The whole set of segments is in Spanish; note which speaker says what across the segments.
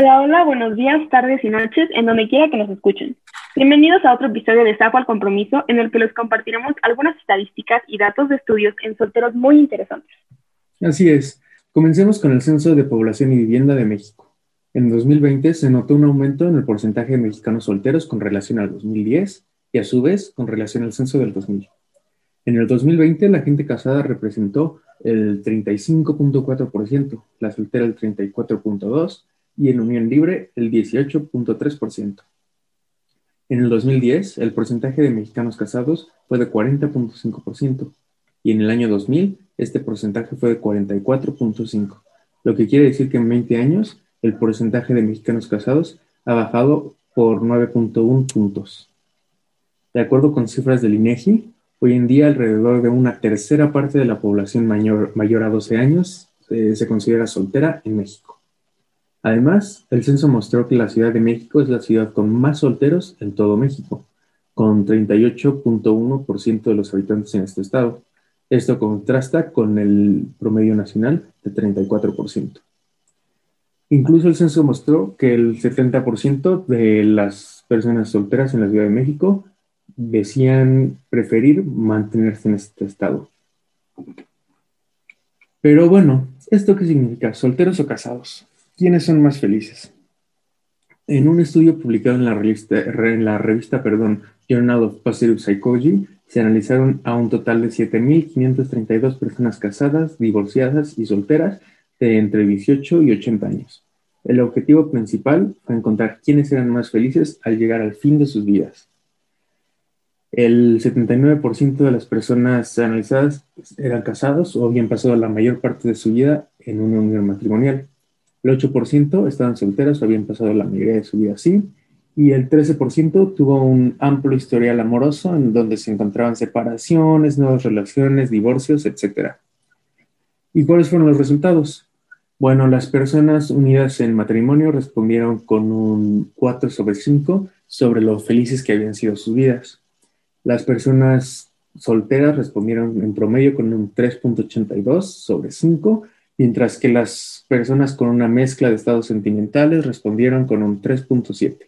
Speaker 1: Hola, hola, buenos días, tardes y noches, en donde quiera que nos escuchen. Bienvenidos a otro episodio de Sapo al Compromiso, en el que les compartiremos algunas estadísticas y datos de estudios en solteros muy interesantes.
Speaker 2: Así es. Comencemos con el Censo de Población y Vivienda de México. En 2020 se notó un aumento en el porcentaje de mexicanos solteros con relación al 2010 y a su vez con relación al censo del 2000. En el 2020 la gente casada representó el 35.4%, la soltera el 34.2% y en unión libre el 18.3%. En el 2010, el porcentaje de mexicanos casados fue de 40.5% y en el año 2000 este porcentaje fue de 44.5%, lo que quiere decir que en 20 años el porcentaje de mexicanos casados ha bajado por 9.1 puntos. De acuerdo con cifras del INEGI, hoy en día alrededor de una tercera parte de la población mayor, mayor a 12 años eh, se considera soltera en México. Además, el censo mostró que la Ciudad de México es la ciudad con más solteros en todo México, con 38.1% de los habitantes en este estado. Esto contrasta con el promedio nacional de 34%. Incluso el censo mostró que el 70% de las personas solteras en la Ciudad de México decían preferir mantenerse en este estado. Pero bueno, ¿esto qué significa? ¿Solteros o casados? ¿Quiénes son más felices? En un estudio publicado en la revista, perdón, Journal of Positive Psychology, se analizaron a un total de 7.532 personas casadas, divorciadas y solteras de entre 18 y 80 años. El objetivo principal fue encontrar quiénes eran más felices al llegar al fin de sus vidas. El 79% de las personas analizadas eran casados o habían pasado la mayor parte de su vida en una unión matrimonial. El 8% estaban solteras o habían pasado la mayoría de su vida así. Y el 13% tuvo un amplio historial amoroso en donde se encontraban separaciones, nuevas relaciones, divorcios, etc. ¿Y cuáles fueron los resultados? Bueno, las personas unidas en matrimonio respondieron con un 4 sobre 5 sobre lo felices que habían sido sus vidas. Las personas solteras respondieron en promedio con un 3.82 sobre 5 mientras que las personas con una mezcla de estados sentimentales respondieron con un 3.7.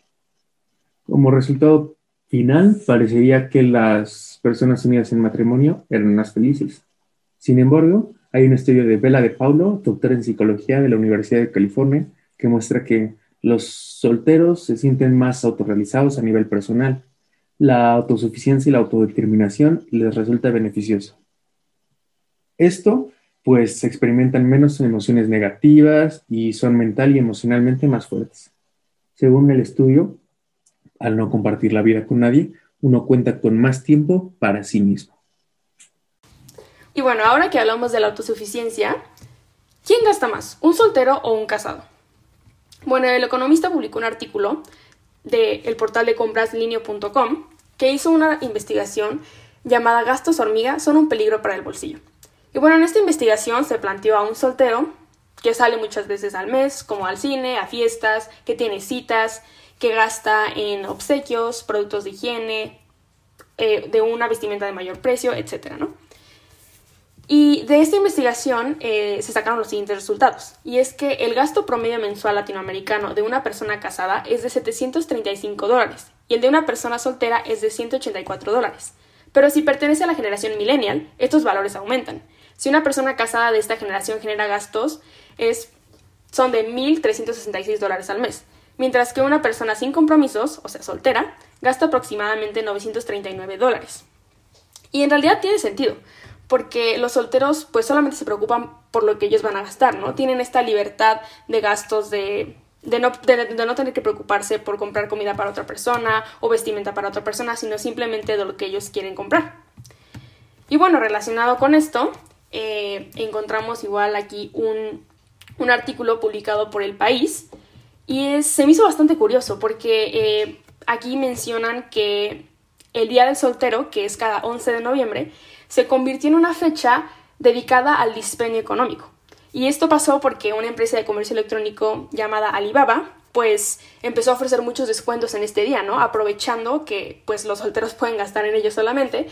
Speaker 2: Como resultado final, parecería que las personas unidas en matrimonio eran más felices. Sin embargo, hay un estudio de Bella de Paulo, doctora en psicología de la Universidad de California, que muestra que los solteros se sienten más autorrealizados a nivel personal. La autosuficiencia y la autodeterminación les resulta beneficioso. Esto pues experimentan menos emociones negativas y son mental y emocionalmente más fuertes. Según el estudio, al no compartir la vida con nadie, uno cuenta con más tiempo para sí mismo.
Speaker 3: Y bueno, ahora que hablamos de la autosuficiencia, ¿quién gasta más, un soltero o un casado? Bueno, el economista publicó un artículo del portal de compras linio.com que hizo una investigación llamada Gastos hormiga son un peligro para el bolsillo. Y bueno, en esta investigación se planteó a un soltero que sale muchas veces al mes, como al cine, a fiestas, que tiene citas, que gasta en obsequios, productos de higiene, eh, de una vestimenta de mayor precio, etc. ¿no? Y de esta investigación eh, se sacaron los siguientes resultados. Y es que el gasto promedio mensual latinoamericano de una persona casada es de 735 dólares y el de una persona soltera es de 184 dólares. Pero si pertenece a la generación millennial, estos valores aumentan. Si una persona casada de esta generación genera gastos, es, son de 1.366 dólares al mes, mientras que una persona sin compromisos, o sea, soltera, gasta aproximadamente 939 dólares. Y en realidad tiene sentido, porque los solteros pues solamente se preocupan por lo que ellos van a gastar, ¿no? Tienen esta libertad de gastos de, de, no, de, no, tener que preocuparse por comprar comida para otra persona o vestimenta para otra persona, sino simplemente de lo que ellos quieren comprar. Y bueno, relacionado con esto, eh, encontramos igual aquí un, artículo publicado por El País y se me hizo bastante curioso porque eh, aquí mencionan que el Día del Soltero, que es cada 11 de noviembre, se convirtió en una fecha dedicada al dispendio económico. Y esto pasó porque una empresa de comercio electrónico llamada Alibaba pues empezó a ofrecer muchos descuentos en este día, ¿no? Aprovechando que pues los solteros pueden gastar en ellos solamente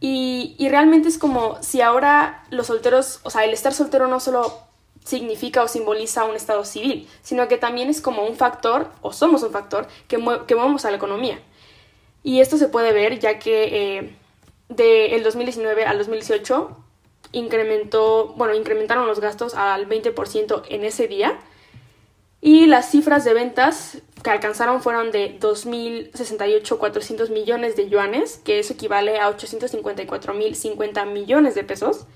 Speaker 3: y, realmente es como si ahora los solteros, o sea, el estar soltero no solo significa o simboliza un estado civil, sino que también es como un factor, o somos un factor, que, que movemos a la economía. Y esto se puede ver ya que eh, del 2019 al 2018 incrementó, bueno, incrementaron los gastos al 20% en ese día. Y las cifras de ventas que alcanzaron fueron de 2.068.400 millones de yuanes, que eso equivale a 854.050 millones de pesos.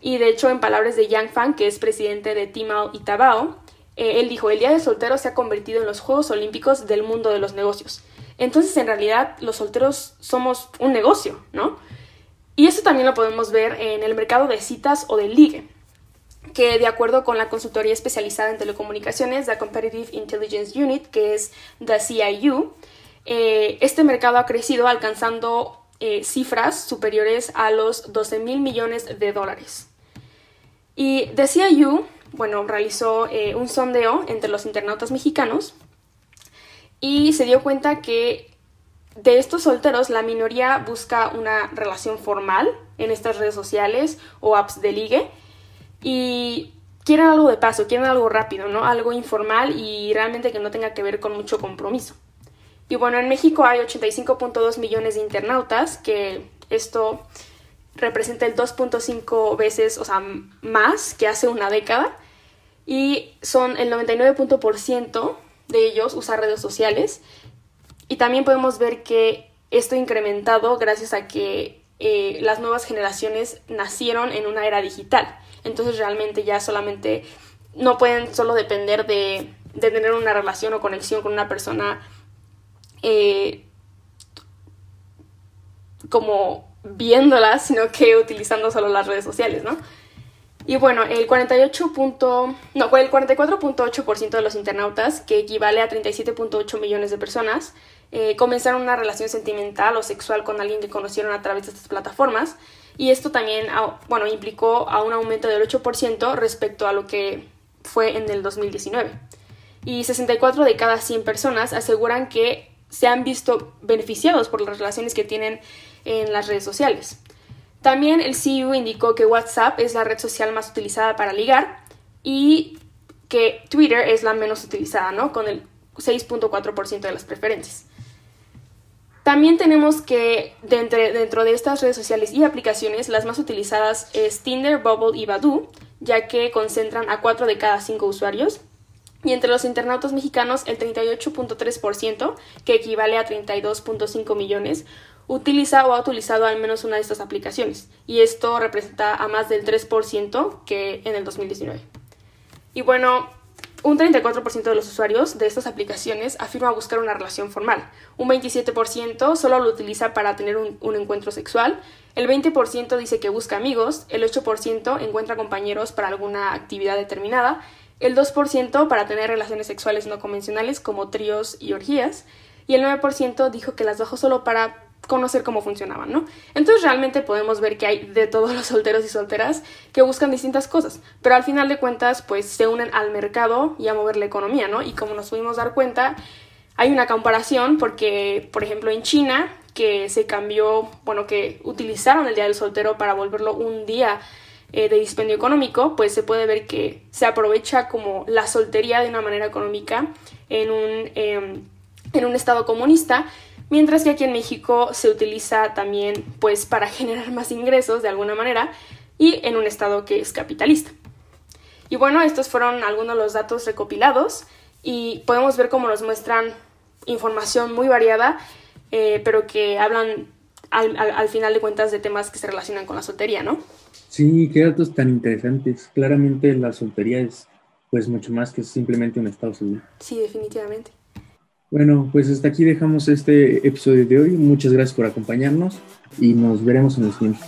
Speaker 3: Y de hecho, en palabras de Yang Fan, que es presidente de Timao y Tabao, eh, él dijo, el Día del Soltero se ha convertido en los Juegos Olímpicos del mundo de los negocios. Entonces, en realidad, los solteros somos un negocio, ¿no? Y eso también lo podemos ver en el mercado de citas o de ligue, que de acuerdo con la consultoría especializada en telecomunicaciones, la Competitive Intelligence Unit, que es the CIU, eh, este mercado ha crecido alcanzando eh, cifras superiores a los 12 mil millones de dólares. Y the CIU, bueno, realizó eh, un sondeo entre los internautas mexicanos y se dio cuenta que de estos solteros, la minoría busca una relación formal en estas redes sociales o apps de ligue y quieren algo de paso, quieren algo rápido, ¿no? Algo informal y realmente que no tenga que ver con mucho compromiso. Y bueno, en México hay 85.2 millones de internautas, que esto representa el 2.5 veces, o sea, más que hace una década. Y son el 99% de ellos usa redes sociales y también podemos ver que esto ha incrementado gracias a que eh, las nuevas generaciones nacieron en una era digital. Entonces realmente ya solamente no pueden solo depender de, tener una relación o conexión con una persona eh, como viéndola, sino que utilizando solo las redes sociales, ¿no? Y bueno, el 48. no, el 44.8% de los internautas, que equivale a 37.8 millones de personas, eh, comenzaron una relación sentimental o sexual con alguien que conocieron a través de estas plataformas. Y esto también, bueno, implicó a un aumento del 8% respecto a lo que fue en el 2019. Y 64 de cada 100 personas aseguran que se han visto beneficiados por las relaciones que tienen en las redes sociales. También el CEO indicó que WhatsApp es la red social más utilizada para ligar y que Twitter es la menos utilizada, ¿no? Con el 6.4% de las preferencias. También tenemos que dentro, dentro de estas redes sociales y aplicaciones, las más utilizadas es Tinder, Bubble y Badoo, ya que concentran a 4 de cada 5 usuarios. Y entre los internautas mexicanos, el 38.3%, que equivale a 32.5 millones, utiliza o ha utilizado al menos una de estas aplicaciones, y esto representa a más del 3% que en el 2019. Y bueno, un 34% de los usuarios de estas aplicaciones afirma buscar una relación formal, un 27% solo lo utiliza para tener un, encuentro sexual, el 20% dice que busca amigos, el 8% encuentra compañeros para alguna actividad determinada, el 2% para tener relaciones sexuales no convencionales como tríos y orgías, y el 9% dijo que las bajó solo para conocer cómo funcionaban, ¿no? Entonces realmente podemos ver que hay de todos los solteros y solteras que buscan distintas cosas, pero al final de cuentas pues se unen al mercado y a mover la economía, ¿no? Y como nos pudimos dar cuenta, hay una comparación porque, por ejemplo, en China, que se cambió, bueno, que utilizaron el Día del Soltero para volverlo un día eh, de dispendio económico, pues se puede ver que se aprovecha como la soltería de una manera económica en un, em, en un estado comunista mientras que aquí en México se utiliza también pues para generar más ingresos de alguna manera y en un estado que es capitalista. Y bueno, estos fueron algunos de los datos recopilados y podemos ver cómo nos muestran información muy variada, eh, pero que hablan al, final de cuentas de temas que se relacionan con la soltería, ¿no?
Speaker 2: Sí, qué datos tan interesantes. Claramente la soltería es pues mucho más que simplemente un estado civil.
Speaker 3: Sí, definitivamente.
Speaker 2: Bueno, pues hasta aquí dejamos este episodio de hoy. Muchas gracias por acompañarnos y nos veremos en el siguiente.